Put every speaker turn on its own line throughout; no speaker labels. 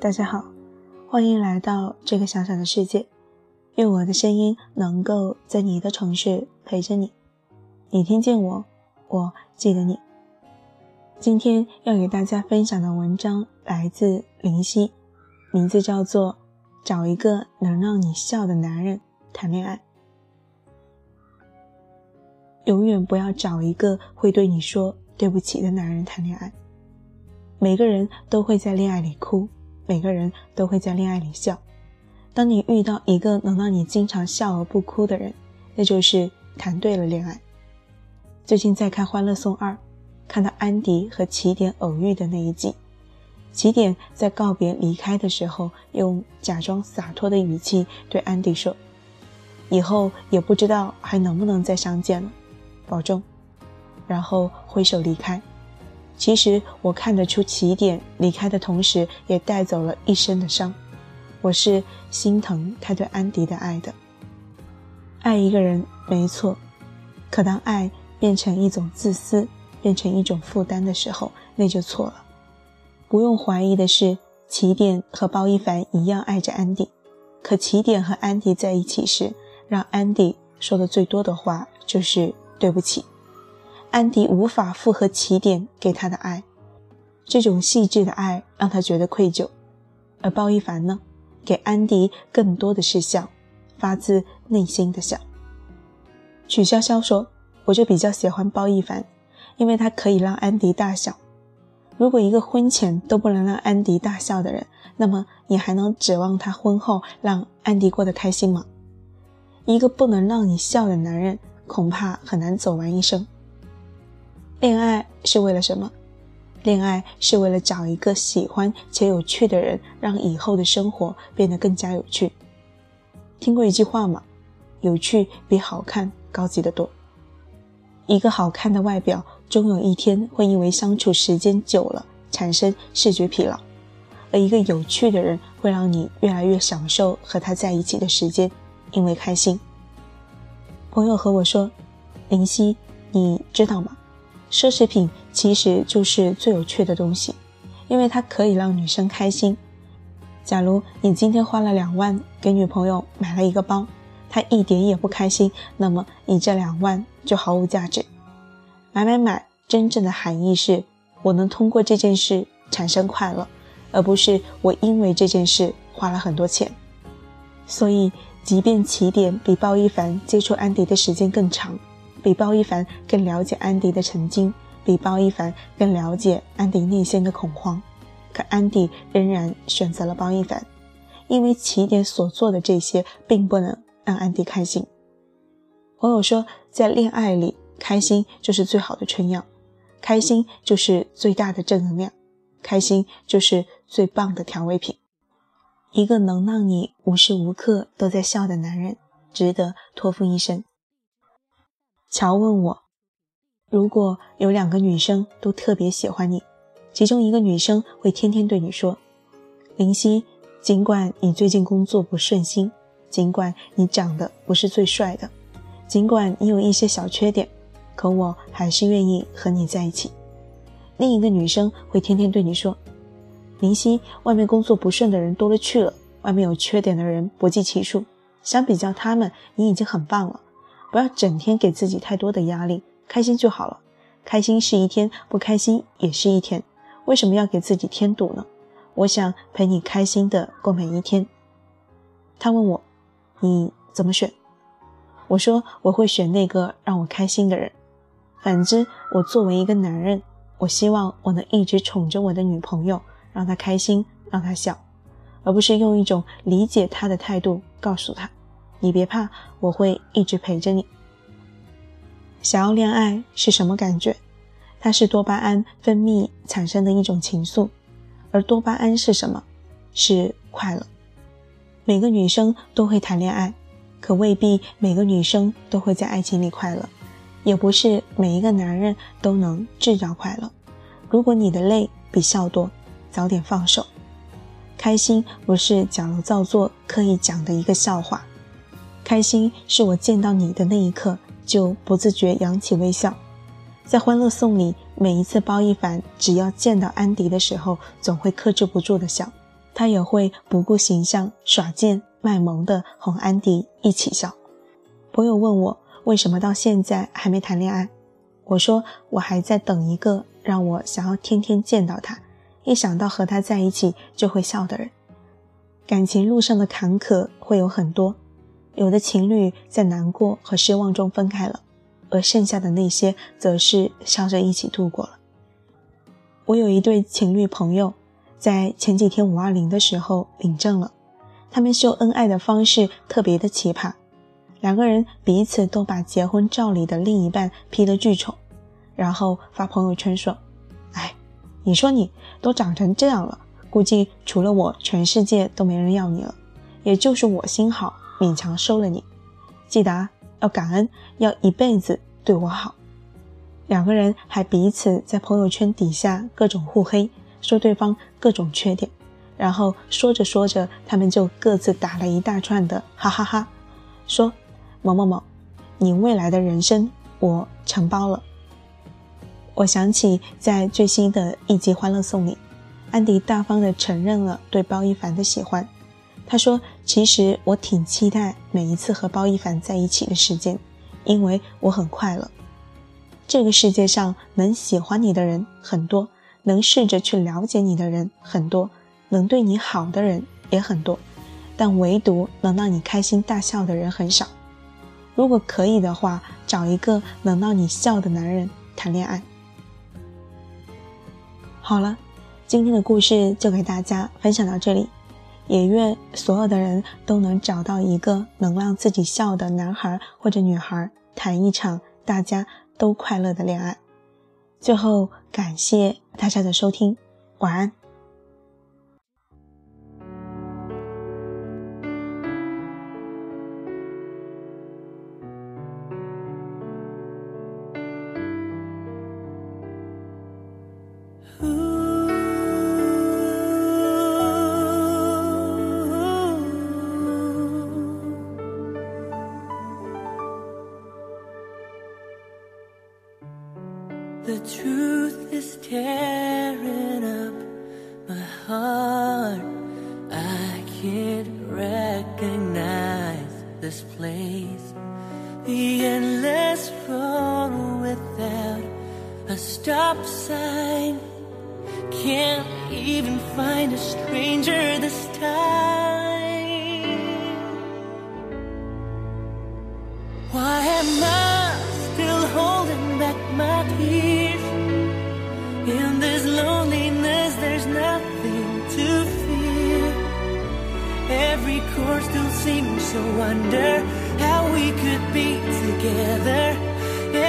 大家好，欢迎来到这个小小的世界。愿我的声音能够在你的城市陪着你。你听见我，我记得你。今天要给大家分享的文章来自林夕，名字叫做《找一个能让你笑的男人谈恋爱》。永远不要找一个会对你说对不起的男人谈恋爱。每个人都会在恋爱里哭，每个人都会在恋爱里笑。当你遇到一个能让你经常笑而不哭的人，那就是谈对了恋爱。最近在看《欢乐颂二》，看到安迪和起点偶遇的那一集，起点在告别离开的时候，用假装洒脱的语气对安迪说：“以后也不知道还能不能再相见了，保重。”然后挥手离开。其实我看得出起点离开的同时，也带走了一身的伤。我是心疼他对安迪的爱的。爱一个人没错，可当爱变成一种自私，变成一种负担的时候，那就错了。不用怀疑的是，起点和包一凡一样爱着安迪，可起点和安迪在一起时，让安迪说的最多的话就是对不起。安迪无法复合起点给他的爱，这种细致的爱让他觉得愧疚，而包一凡呢？给安迪更多的是笑，发自内心的笑。曲筱绡说：“我就比较喜欢包一凡，因为他可以让安迪大笑。如果一个婚前都不能让安迪大笑的人，那么你还能指望他婚后让安迪过得开心吗？一个不能让你笑的男人，恐怕很难走完一生。恋爱是为了什么？”恋爱是为了找一个喜欢且有趣的人，让以后的生活变得更加有趣。听过一句话吗？有趣比好看高级得多。一个好看的外表，终有一天会因为相处时间久了产生视觉疲劳；而一个有趣的人，会让你越来越享受和他在一起的时间，因为开心。朋友和我说：“林夕，你知道吗？”奢侈品其实就是最有趣的东西，因为它可以让女生开心。假如你今天花了两万给女朋友买了一个包，她一点也不开心，那么你这两万就毫无价值。买买买，真正的含义是我能通过这件事产生快乐，而不是我因为这件事花了很多钱。所以，即便起点比包一凡接触安迪的时间更长。比包一凡更了解安迪的曾经，比包一凡更了解安迪内心的恐慌，可安迪仍然选择了包一凡，因为起点所做的这些并不能让安迪开心。朋友说，在恋爱里，开心就是最好的春药，开心就是最大的正能量，开心就是最棒的调味品。一个能让你无时无刻都在笑的男人，值得托付一生。乔问我：“如果有两个女生都特别喜欢你，其中一个女生会天天对你说，林夕，尽管你最近工作不顺心，尽管你长得不是最帅的，尽管你有一些小缺点，可我还是愿意和你在一起。另一个女生会天天对你说，林夕，外面工作不顺的人多了去了，外面有缺点的人不计其数，相比较他们，你已经很棒了。”不要整天给自己太多的压力，开心就好了。开心是一天，不开心也是一天。为什么要给自己添堵呢？我想陪你开心的过每一天。他问我，你怎么选？我说我会选那个让我开心的人。反之，我作为一个男人，我希望我能一直宠着我的女朋友，让她开心，让她笑，而不是用一种理解她的态度告诉她。你别怕，我会一直陪着你。想要恋爱是什么感觉？它是多巴胺分泌产生的一种情愫，而多巴胺是什么？是快乐。每个女生都会谈恋爱，可未必每个女生都会在爱情里快乐，也不是每一个男人都能制造快乐。如果你的泪比笑多，早点放手。开心不是矫揉造作、刻意讲的一个笑话。开心是我见到你的那一刻就不自觉扬起微笑，在《欢乐颂》里，每一次包一凡只要见到安迪的时候，总会克制不住的笑。
他也会不顾形象、耍贱卖萌的哄安迪一起笑。朋友问我为什么到现在还没谈恋爱，我说我还在等一个让我想要天天见到他，一想到和他在一起就会笑的人。感情路上的坎坷会有很多，有的情侣在难过和失望中分开了，而剩下的那些则是笑着一起度过了。我有一对情侣朋友，在前几天五二零的时候领证了。他们秀恩爱的方式特别的奇葩，两个人彼此都把结婚照里的另一半 P 得巨丑，然后发朋友圈说：“哎，你说你都长成这样了，估计除了我，全世界都没人要你了。也就是我心好，勉强收了你。记得，要感恩，要一辈子对我好。”两个人还彼此在朋友圈底下各种互黑，说对方各种缺点，然后说着说着，他们就各自打了一大串的哈哈哈，说某某某，你未来的人生我承包了。我想起在最新的一集《欢乐颂》里，安迪大方的承认了对包一凡的喜欢。他说：“其实我挺期待每一次和包一凡在一起的时间，因为我很快乐。”这个世界上能喜欢你的人很多，能试着去了解你的人很多，能对你好的人也很多，但唯独能让你开心大笑的人很少。如果可以的话，找一个能让你笑的男人谈恋爱。好了，今天的故事就给大家分享到这里，也愿所有的人都能找到一个能让自己笑的男孩或者女孩，谈一场大家。都快乐的恋爱。最后，感谢大家的收听，晚安。Can't recognize this place. The endless road without a stop sign. Can't even find a stranger this time. Seems so wonder how we could be together.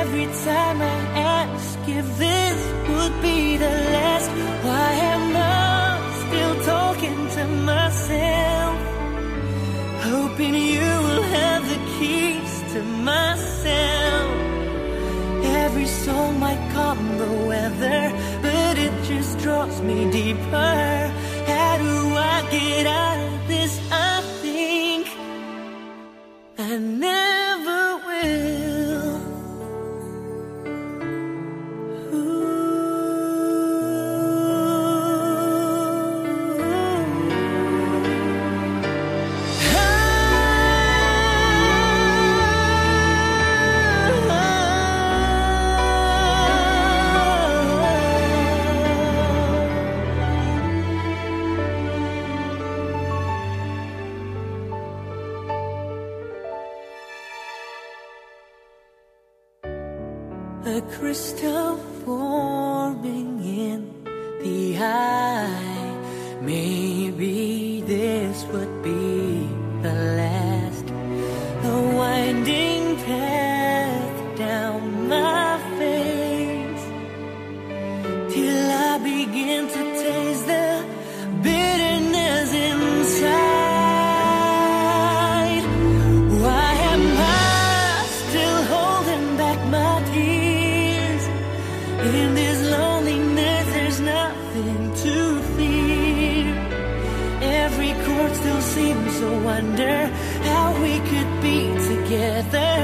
Every time I ask if this would be the last, why am I still talking to myself? Hoping you will have the keys to myself. Every song might calm the weather, but it just draws me deeper. How do I get out of this? And then. A crystal forming in the eye. Maybe still seems to wonder how we could be together.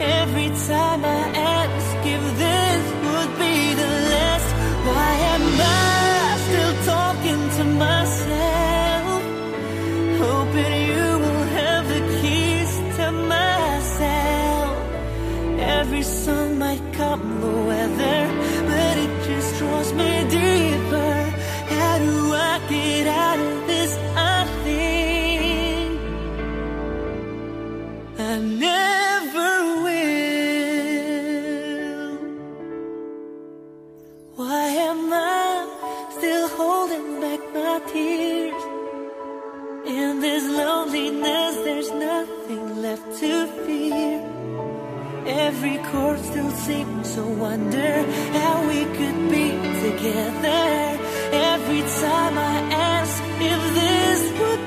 Every time I ask if this In this loneliness, there's nothing left to fear. Every chord still seems to wonder how we could be together. Every time I ask if this would